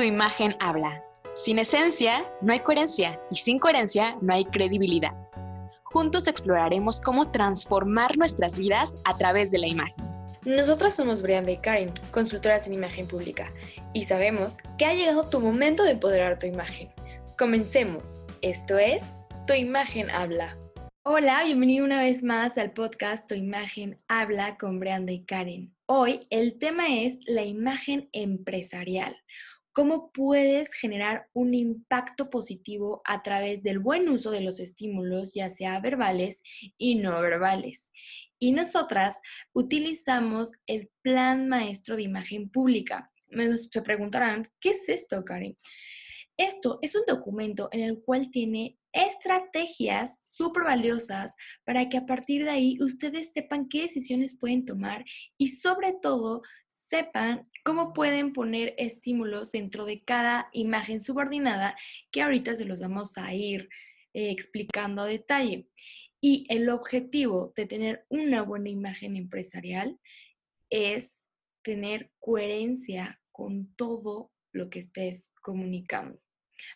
Tu imagen habla. Sin esencia no hay coherencia y sin coherencia no hay credibilidad. Juntos exploraremos cómo transformar nuestras vidas a través de la imagen. Nosotras somos Brianda y Karen, consultoras en imagen pública, y sabemos que ha llegado tu momento de empoderar tu imagen. Comencemos. Esto es Tu imagen habla. Hola, bienvenido una vez más al podcast Tu imagen habla con Brianda y Karen. Hoy el tema es la imagen empresarial cómo puedes generar un impacto positivo a través del buen uso de los estímulos, ya sea verbales y no verbales. Y nosotras utilizamos el Plan Maestro de Imagen Pública. Me se preguntarán, ¿qué es esto, Karen? Esto es un documento en el cual tiene estrategias súper valiosas para que a partir de ahí ustedes sepan qué decisiones pueden tomar y sobre todo sepan cómo pueden poner estímulos dentro de cada imagen subordinada que ahorita se los vamos a ir eh, explicando a detalle. Y el objetivo de tener una buena imagen empresarial es tener coherencia con todo lo que estés comunicando.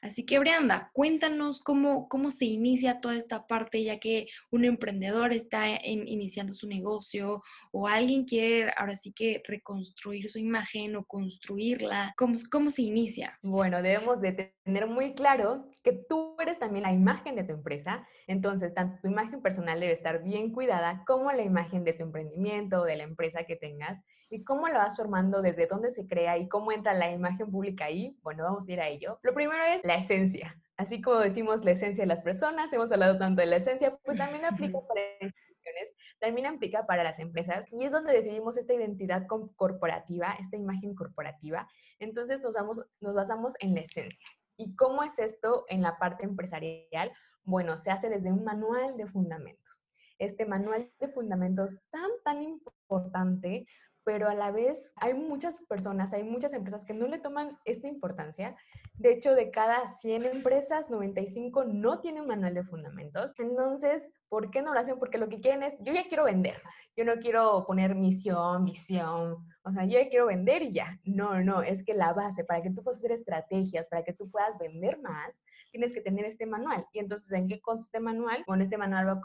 Así que, Brianda, cuéntanos cómo, cómo se inicia toda esta parte, ya que un emprendedor está iniciando su negocio o alguien quiere ahora sí que reconstruir su imagen o construirla. ¿Cómo, cómo se inicia? Bueno, debemos de tener muy claro que tú eres también la imagen de tu empresa, entonces tanto tu imagen personal debe estar bien cuidada como la imagen de tu emprendimiento o de la empresa que tengas y cómo la vas formando, desde dónde se crea y cómo entra la imagen pública ahí. Bueno, vamos a ir a ello. Lo primero es la esencia. Así como decimos la esencia de las personas, hemos hablado tanto de la esencia, pues también aplica para instituciones, también aplica para las empresas y es donde definimos esta identidad corporativa, esta imagen corporativa. Entonces nos, vamos, nos basamos en la esencia. ¿Y cómo es esto en la parte empresarial? Bueno, se hace desde un manual de fundamentos. Este manual de fundamentos tan, tan importante pero a la vez hay muchas personas, hay muchas empresas que no le toman esta importancia. De hecho, de cada 100 empresas, 95 no tienen manual de fundamentos. Entonces, ¿por qué no lo hacen? Porque lo que quieren es, yo ya quiero vender, yo no quiero poner misión, visión, o sea, yo ya quiero vender y ya. No, no, es que la base, para que tú puedas hacer estrategias, para que tú puedas vender más, tienes que tener este manual. Y entonces, ¿en qué consiste este manual? Bueno, este manual va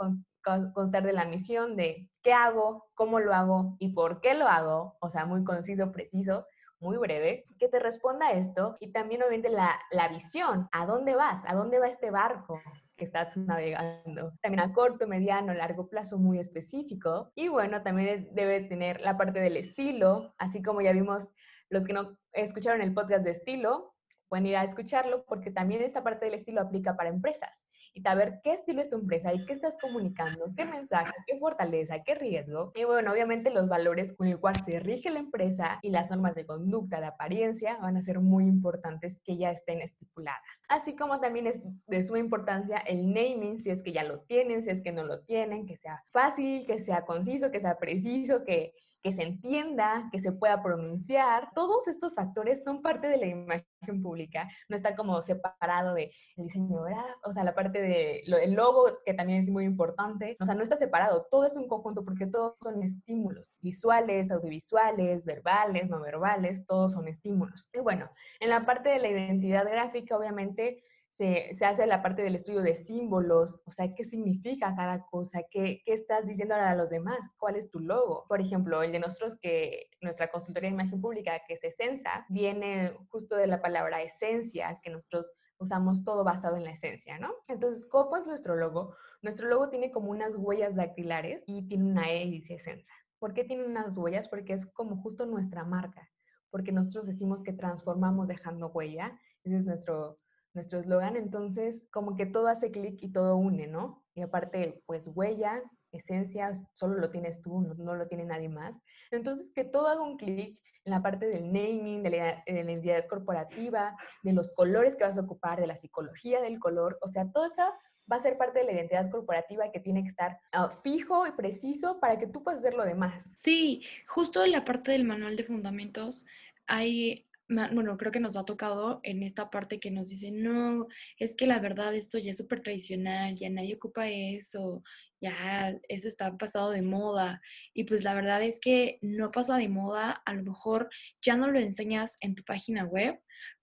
a constar de la misión de qué hago, cómo lo hago y por qué lo hago, o sea, muy conciso, preciso, muy breve, que te responda esto y también obviamente la, la visión, ¿a dónde vas? ¿A dónde va este barco? Que estás navegando. También a corto, mediano, largo plazo muy específico. Y bueno, también debe tener la parte del estilo, así como ya vimos los que no escucharon el podcast de estilo, pueden ir a escucharlo porque también esta parte del estilo aplica para empresas. Y saber qué estilo es tu empresa y qué estás comunicando, qué mensaje, qué fortaleza, qué riesgo. Y bueno, obviamente los valores con el cual se rige la empresa y las normas de conducta, de apariencia, van a ser muy importantes que ya estén estipuladas. Así como también es de suma importancia el naming, si es que ya lo tienen, si es que no lo tienen, que sea fácil, que sea conciso, que sea preciso, que que se entienda, que se pueda pronunciar. Todos estos factores son parte de la imagen pública. No está como separado de el diseño o sea, la parte del logo, que también es muy importante. O sea, no está separado. Todo es un conjunto porque todos son estímulos visuales, audiovisuales, verbales, no verbales, todos son estímulos. Y bueno, en la parte de la identidad gráfica, obviamente, se, hace la parte del estudio de símbolos, o sea, qué significa cada cosa, qué, qué estás diciendo a los demás, cuál es tu logo. Por ejemplo, el de nosotros que nuestra consultoría de imagen pública, que es Esensa, viene justo de la palabra esencia, que nosotros usamos todo basado en la esencia, ¿no? Entonces, ¿cómo es nuestro logo? Nuestro logo tiene como unas huellas dactilares y tiene una E y dice Esensa. ¿Por qué tiene unas huellas? Porque es como justo nuestra marca, porque nosotros decimos que transformamos dejando huella, ese es nuestro, nuestro eslogan, entonces como que todo hace clic y todo une, ¿no? Y aparte, pues huella, esencia, solo lo tienes tú, no, lo tiene nadie más. Entonces, que todo haga un clic en la parte del naming, de la, de la, identidad corporativa, de los colores que vas a ocupar, de la psicología del color, o sea, todo esto va a ser parte de la identidad corporativa que tiene que estar ah, fijo y preciso para que tú puedas hacer lo demás. Sí, justo en la parte del manual de fundamentos hay bueno, creo que nos ha tocado en esta parte que nos dicen, no, es que la verdad esto ya es súper tradicional, ya nadie ocupa eso, ya eso está pasado de moda. Y pues la verdad es que no pasa de moda, a lo mejor ya no lo enseñas en tu página web,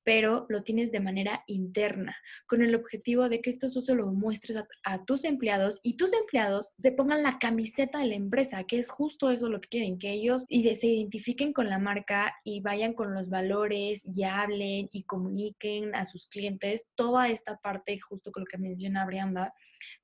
pero lo tienes de manera interna, con el objetivo de que esto tú se lo muestres a, tus empleados y tus empleados se pongan la camiseta de la empresa, que es justo eso lo que quieren, que ellos se identifiquen con la marca y vayan con los valores y hablen y comuniquen a sus clientes toda esta parte, justo con lo que menciona Brianda,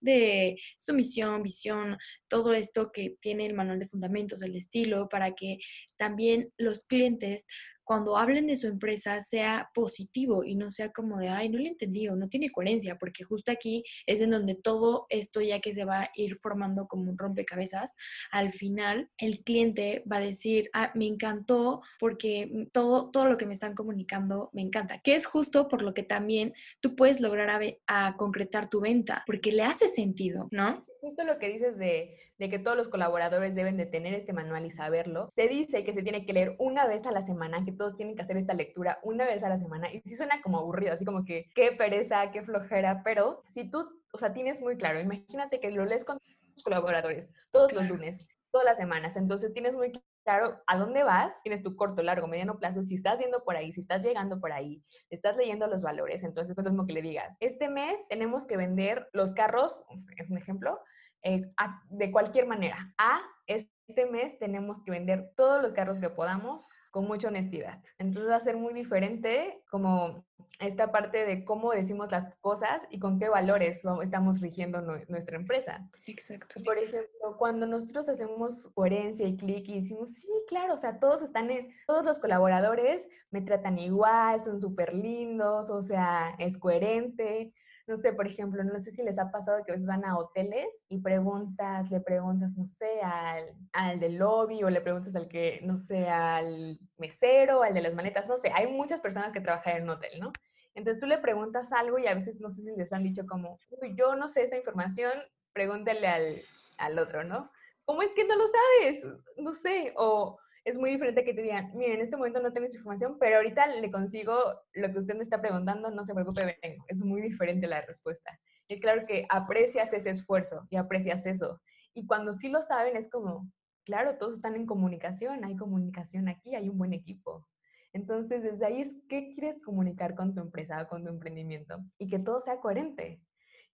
de su misión, visión, todo esto que tiene el manual de fundamentos, el estilo, para que también los clientes cuando hablen de su empresa sea positivo y no sea como de, ay, no le entendí o no tiene coherencia, porque justo aquí es en donde todo esto ya que se va a ir formando como un rompecabezas, al final el cliente va a decir, ah, me encantó porque todo, todo lo que me están comunicando me encanta, que es justo por lo que también tú puedes lograr a, concretar tu venta, porque le hace sentido, ¿no? Justo lo que dices de de que todos los colaboradores deben de tener este manual y saberlo. Se dice que se tiene que leer una vez a la semana, que todos tienen que hacer esta lectura una vez a la semana. Y sí suena como aburrido, así como que qué pereza, qué flojera, pero si tú, o sea, tienes muy claro, imagínate que lo lees con tus colaboradores todos los lunes, todas las semanas, entonces tienes muy claro a dónde vas, tienes tu corto, largo, mediano plazo, si estás yendo por ahí, si estás llegando por ahí, estás leyendo los valores, entonces es lo mismo que le digas. Este mes tenemos que vender los carros, es un ejemplo, eh, de cualquier manera. A, este mes tenemos que vender todos los carros que podamos con mucha honestidad. Entonces va a ser muy diferente como esta parte de cómo decimos las cosas y con qué valores estamos rigiendo nuestra empresa. Exacto. Por ejemplo, cuando nosotros hacemos coherencia y clic y decimos, sí, claro, o sea, todos están en, todos los colaboradores me tratan igual, son súper lindos, o sea, es coherente, no sé, por ejemplo, no sé si les ha pasado que a veces van a hoteles y preguntas, le preguntas, no sé, al, al del lobby o le preguntas al que, no sé, al mesero, al de las maletas, no sé, hay muchas personas que trabajan en un hotel, ¿no? Entonces tú le preguntas algo y a veces no sé si les han dicho como, yo no sé esa información, pregúntale al, al otro, ¿no? ¿Cómo es que no lo sabes? No sé, o es muy diferente que te digan, miren, en este momento no tengo información, pero ahorita le consigo lo que usted me está preguntando, no se preocupe, vengo. Es muy diferente la respuesta. Y claro que aprecias ese esfuerzo y aprecias eso. Y cuando sí lo saben, es como, claro, todos están en comunicación, hay comunicación aquí, hay un buen equipo. Entonces, desde ahí es qué quieres comunicar con tu empresa, con tu emprendimiento y que todo sea coherente.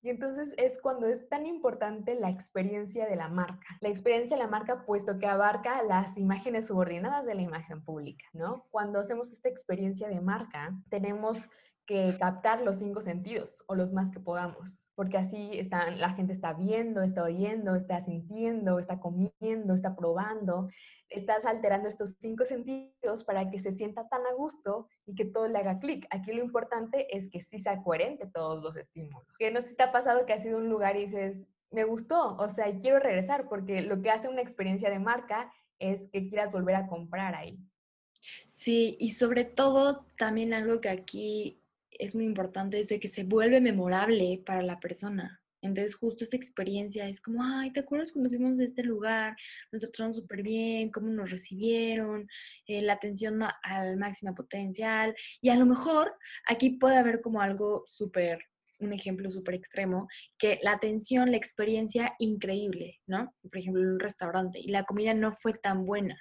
Y entonces es cuando es tan importante la experiencia de la marca. La experiencia de la marca puesto que abarca las imágenes subordinadas de la imagen pública, ¿no? Cuando hacemos esta experiencia de marca, tenemos que captar los cinco sentidos o los más que podamos, porque así la gente está viendo, está oyendo, está sintiendo, está comiendo, está probando, estás alterando estos cinco sentidos para que se sienta tan a gusto y que todo le haga clic. Aquí lo importante es que sí sea coherente todos los estímulos. Que no se te ha pasado que has ido a un lugar y dices, me gustó, o sea, quiero regresar, porque lo que hace una experiencia de marca es que quieras volver a comprar ahí. Sí, y sobre todo también algo que aquí es muy importante es de que se vuelve memorable para la persona. Entonces, justo esta experiencia es como, ay, ¿te acuerdas cuando fuimos de este lugar? Nos trataron súper bien, cómo nos recibieron, eh, la atención al máximo potencial. Y a lo mejor aquí puede haber como algo súper, un ejemplo súper extremo, que la atención, la experiencia increíble, ¿no? Por ejemplo, en un restaurante y la comida no fue tan buena.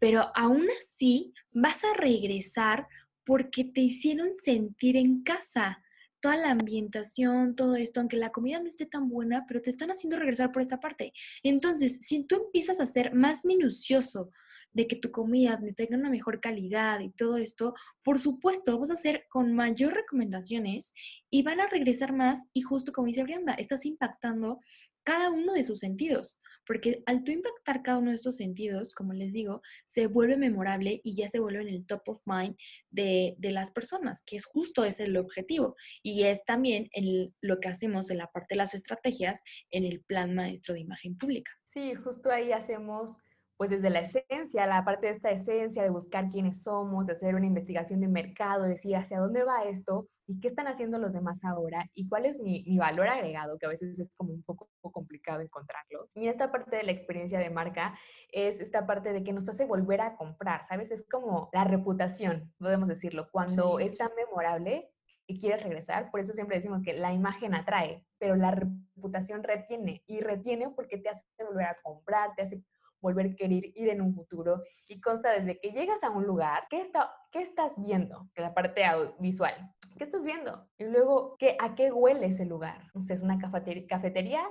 Pero aún así, vas a regresar porque te hicieron sentir en casa. Toda la ambientación, todo esto, aunque la comida no esté tan buena, pero te están haciendo regresar por esta parte. Entonces, si tú empiezas a ser más minucioso de que tu comida tenga una mejor calidad y todo esto, por supuesto, vas a hacer con mayor recomendaciones y van a regresar más y justo como dice Brianda, estás impactando cada uno de sus sentidos, porque al tú impactar cada uno de estos sentidos, como les digo, se vuelve memorable y ya se vuelve en el top of mind de, las personas, que es justo ese el objetivo. Y es también en lo que hacemos en la parte de las estrategias en el plan maestro de imagen pública. Sí, justo ahí hacemos pues desde la esencia, la parte de esta esencia de buscar quiénes somos, de hacer una investigación de mercado, decir hacia dónde va esto, ¿Y qué están haciendo los demás ahora? ¿Y cuál es mi, valor agregado? Que a veces es como un poco complicado encontrarlo. Y esta parte de la experiencia de marca es esta parte de que nos hace volver a comprar, ¿sabes? Es como la reputación, podemos decirlo. Cuando es tan memorable y quieres regresar, por eso siempre decimos que la imagen atrae, pero la reputación retiene. Y retiene porque te hace volver a comprar, te hace volver a querer ir en un futuro y consta desde que llegas a un lugar, ¿qué, está, qué estás viendo? La parte visual. ¿Qué estás viendo? Y luego, ¿qué, ¿a qué huele ese lugar? ¿Es una cafetería, cafetería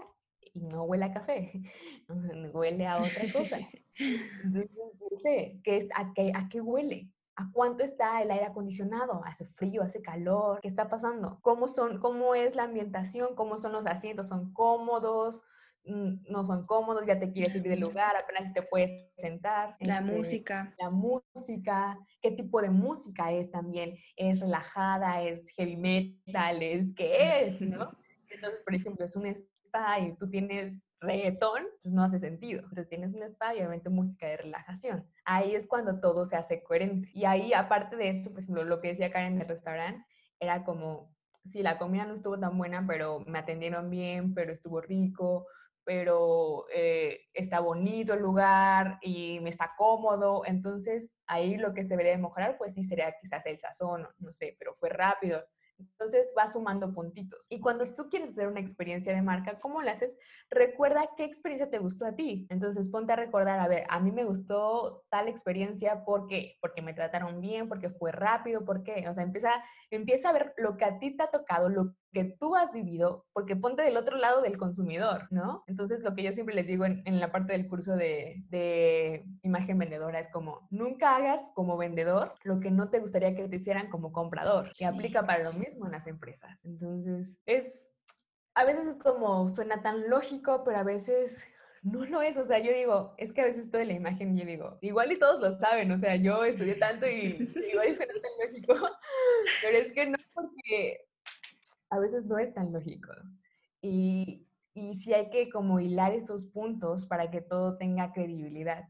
y no huele a café, huele a otra cosa. Entonces, no sé, ¿qué es, a, qué, ¿a qué huele? ¿A cuánto está el aire acondicionado? ¿Hace frío? ¿Hace calor? ¿Qué está pasando? ¿Cómo, son, ¿Cómo es la ambientación? ¿Cómo son los asientos? ¿Son cómodos? No son cómodos, ya te quieres ir del lugar, apenas te puedes sentar. La este, música. La música, qué tipo de música es también, es relajada, es heavy metal, es qué es, ¿no? Entonces, por ejemplo, es un spa y tú tienes reggaetón, pues no hace sentido. Entonces tienes un spa y obviamente música de relajación. Ahí es cuando todo se hace coherente. Y ahí, aparte de eso, por ejemplo, lo que decía Karen en el restaurante, era como, sí, la comida no estuvo tan buena, pero me atendieron bien, pero estuvo rico, pero eh, está bonito el lugar y me está cómodo. Entonces, ahí lo que se debería mejorar, pues sí sería quizás el sazón, no sé, pero fue rápido. Entonces va sumando puntitos. Y cuando tú quieres hacer una experiencia de marca, ¿cómo la haces? Recuerda qué experiencia te gustó a ti. Entonces ponte a recordar, a ver, a mí me gustó tal experiencia, ¿por qué? Porque me trataron bien, porque fue rápido, ¿por qué? O sea, empieza, empieza a ver lo que a ti te ha tocado, lo que tú has vivido, porque ponte del otro lado del consumidor, ¿no? Entonces, lo que yo siempre les digo en, la parte del curso de, de, imagen vendedora es como, nunca hagas como vendedor lo que no te gustaría que te hicieran como comprador, que aplica para lo mismo en las empresas. Entonces, es, a veces es como, suena tan lógico, pero a veces no lo es. O sea, yo digo, es que a veces toda la imagen, yo digo, igual y todos lo saben, o sea, yo estudié tanto y igual suena tan lógico, pero es que no porque a veces no es tan lógico. Y, y sí hay que como hilar estos puntos para que todo tenga credibilidad,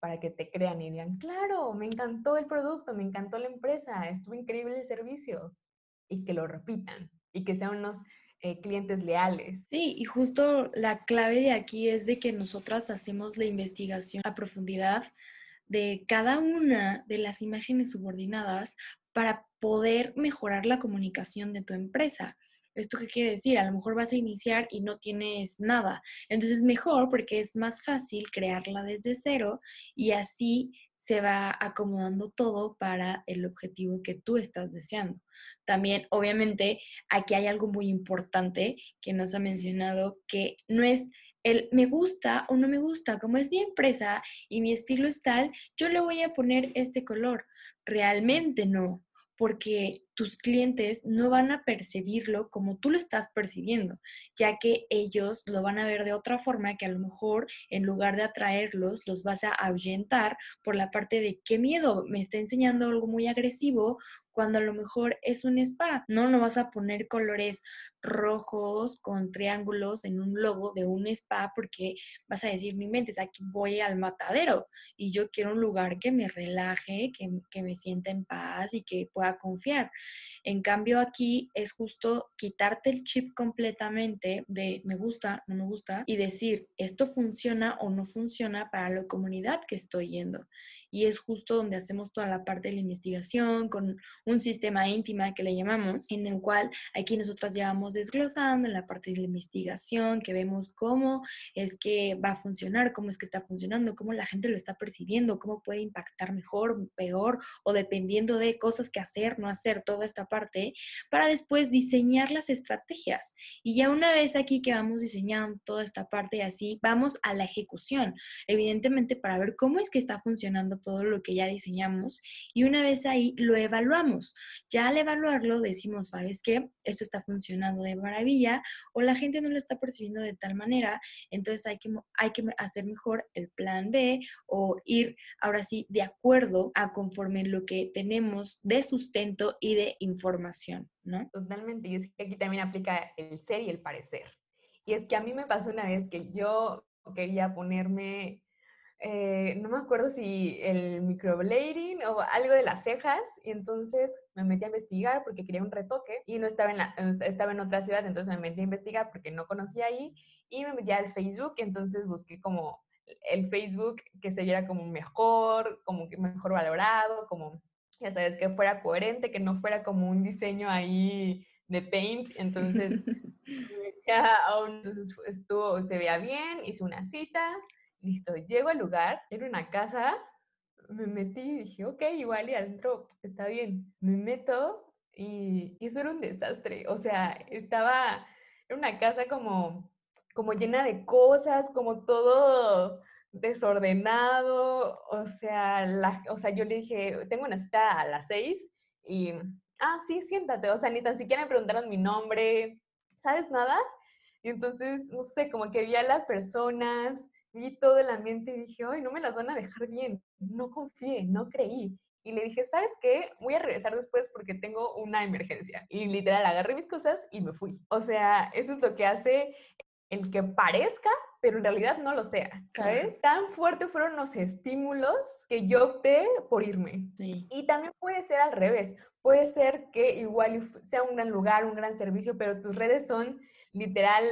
para que te crean y digan, claro, me encantó el producto, me encantó la empresa, estuvo increíble el servicio. Y que lo repitan y que sean unos eh, clientes leales. Sí, y justo la clave de aquí es de que nosotras hacemos la investigación a profundidad de cada una de las imágenes subordinadas para poder mejorar la comunicación de tu empresa. ¿Esto qué quiere decir? A lo mejor vas a iniciar y no tienes nada. Entonces, mejor porque es más fácil crearla desde cero y así se va acomodando todo para el objetivo que tú estás deseando. También, obviamente, aquí hay algo muy importante que nos ha mencionado, que no es el me gusta o no me gusta, como es mi empresa y mi estilo es tal, yo le voy a poner este color. Realmente no porque tus clientes no van a percibirlo como tú lo estás percibiendo, ya que ellos lo van a ver de otra forma que a lo mejor en lugar de atraerlos, los vas a ahuyentar por la parte de qué miedo, me está enseñando algo muy agresivo cuando a lo mejor es un spa. No, no vas a poner colores rojos con triángulos en un logo de un spa porque vas a decir, mi mente, aquí voy al matadero y yo quiero un lugar que me relaje, que, que me sienta en paz y que pueda confiar. En cambio aquí es justo quitarte el chip completamente de me gusta, no me gusta y decir, esto funciona o no funciona para la comunidad que estoy yendo y es justo donde hacemos toda la parte de la investigación con un sistema íntima que le llamamos, en el cual aquí nosotras llevamos desglosando en la parte de la investigación, que vemos cómo es que va a funcionar, cómo es que está funcionando, cómo la gente lo está percibiendo, cómo puede impactar mejor, peor o dependiendo de cosas que hacer, no hacer, toda esta parte, para después diseñar las estrategias. Y ya una vez aquí que vamos diseñando toda esta parte y así, vamos a la ejecución, evidentemente para ver cómo es que está funcionando todo lo que ya diseñamos y una vez ahí lo evaluamos. Ya al evaluarlo decimos, ¿sabes qué? Esto está funcionando de maravilla o la gente no lo está percibiendo de tal manera, entonces hay que, hay que hacer mejor el plan B o ir ahora sí de acuerdo a conforme lo que tenemos de sustento y de información, ¿no? Totalmente, y es que aquí también aplica el ser y el parecer. Y es que a mí me pasó una vez que yo quería ponerme eh, no me acuerdo si el microblading o algo de las cejas, y entonces me metí a investigar porque quería un retoque y no estaba en, la, estaba en otra ciudad, entonces me metí a investigar porque no conocía ahí y me metí al Facebook, entonces busqué como el Facebook que se viera como mejor, como que mejor valorado, como, ya sabes, que fuera coherente, que no fuera como un diseño ahí de Paint, entonces, ya, entonces estuvo, se veía bien, hice una cita, listo, llego al lugar, era una casa, me metí y dije, ok, igual y adentro está bien. Me meto y, y eso era un desastre. O sea, estaba en una casa como, como llena de cosas, como todo desordenado, o sea, la, o sea, yo le dije, tengo una cita a las seis y, ah, sí, siéntate, o sea, ni tan siquiera me preguntaron mi nombre, ¿sabes nada? Y entonces, no sé, como que vi a las personas, vi todo el ambiente y dije, ay, no me las van a dejar bien, no confié, no creí. Y le dije, ¿sabes qué? Voy a regresar después porque tengo una emergencia. Y literal, agarré mis cosas y me fui. O sea, eso es lo que hace el que parezca, pero en realidad no lo sea, ¿sabes? Tan fuertes fueron los estímulos que yo opté por irme. Y también puede ser al revés. Puede ser que igual sea un gran lugar, un gran servicio, pero tus redes son literal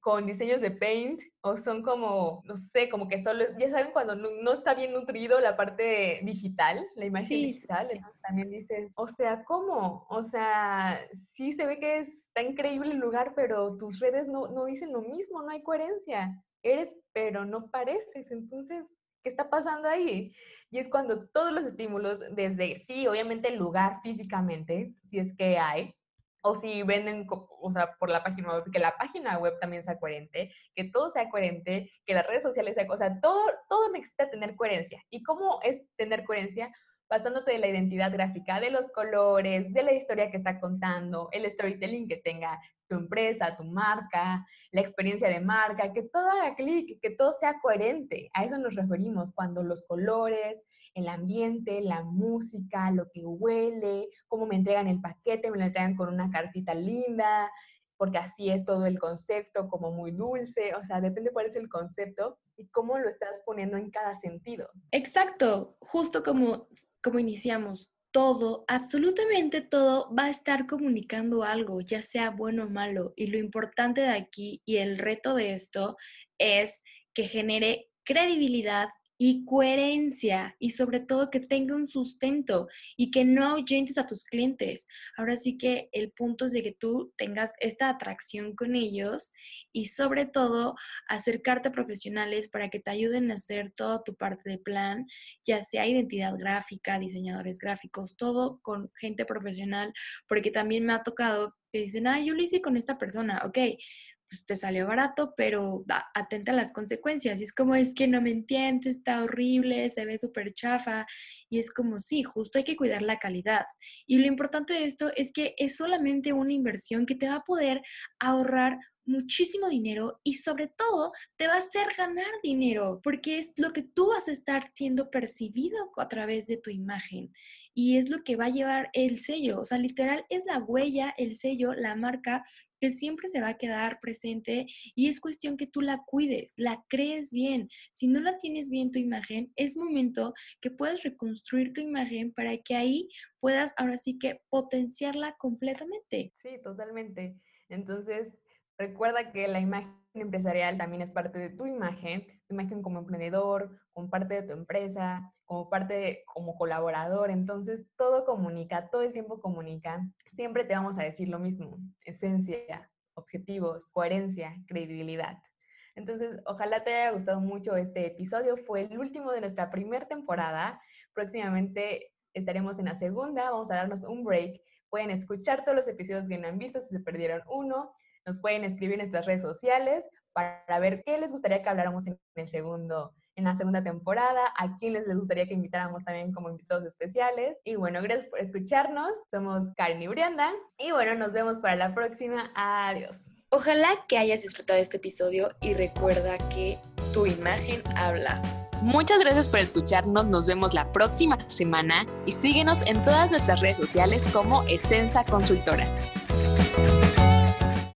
con diseños de paint o son como, no sé, como que solo, ya saben cuando no, está bien nutrido la parte digital, la imagen digital, entonces también dices, o sea, ¿cómo? O sea, sí se ve que está increíble el lugar, pero tus redes no, no dicen lo mismo, no hay coherencia. Eres, pero no pareces, entonces, ¿qué está pasando ahí? Y es cuando todos los estímulos, desde, sí, obviamente el lugar físicamente, si es que hay, o si venden, o sea, por la página web, que la página web también sea coherente, que todo sea coherente, que las redes sociales sean, o sea, todo, todo necesita tener coherencia. ¿Y cómo es tener coherencia? Basándote de la identidad gráfica, de los colores, de la historia que está contando, el storytelling que tenga tu empresa, tu marca, la experiencia de marca, que todo haga clic, que todo sea coherente. A eso nos referimos cuando los colores, el ambiente, la música, lo que huele, cómo me entregan el paquete, me lo entregan con una cartita linda, porque así es todo el concepto, como muy dulce, o sea, depende cuál es el concepto y cómo lo estás poniendo en cada sentido. Exacto, justo como, como iniciamos, todo, absolutamente todo va a estar comunicando algo, ya sea bueno o malo. Y lo importante de aquí y el reto de esto es que genere credibilidad y coherencia y sobre todo que tenga un sustento y que no ahuyentes a tus clientes. Ahora sí que el punto es de que tú tengas esta atracción con ellos y sobre todo acercarte a profesionales para que te ayuden a hacer toda tu parte de plan, ya sea identidad gráfica, diseñadores gráficos, todo con gente profesional, porque también me ha tocado que dicen, ah, yo lo hice con esta persona, ok pues te salió barato, pero atenta a las consecuencias. Y es como, es que no me entiendes, está horrible, se ve súper chafa. Y es como, sí, justo hay que cuidar la calidad. Y lo importante de esto es que es solamente una inversión que te va a poder ahorrar muchísimo dinero y sobre todo te va a hacer ganar dinero porque es lo que tú vas a estar siendo percibido a través de tu imagen y es lo que va a llevar el sello, o sea, literal es la huella, el sello, la marca que siempre se va a quedar presente y es cuestión que tú la cuides, la crees bien. Si no la tienes bien tu imagen, es momento que puedas reconstruir tu imagen para que ahí puedas ahora sí que potenciarla completamente. Sí, totalmente. Entonces, recuerda que la imagen empresarial también es parte de tu imagen, imagen como emprendedor, como parte de tu empresa, como parte de, como colaborador. Entonces, todo comunica, todo el tiempo comunica. Siempre te vamos a decir lo mismo, esencia, objetivos, coherencia, credibilidad. Entonces, ojalá te haya gustado mucho este episodio. Fue el último de nuestra primera temporada. Próximamente estaremos en la segunda. Vamos a darnos un break. Pueden escuchar todos los episodios que no han visto si se perdieron uno. Nos pueden escribir en nuestras redes sociales para ver qué les gustaría que habláramos en el segundo en la segunda temporada, a quienes les gustaría que invitáramos también como invitados especiales. Y bueno, gracias por escucharnos. Somos Karen y Brianda. Y bueno, nos vemos para la próxima. Adiós. Ojalá que hayas disfrutado este episodio y recuerda que tu imagen habla. Muchas gracias por escucharnos, nos vemos la próxima semana y síguenos en todas nuestras redes sociales como Extensa Consultora.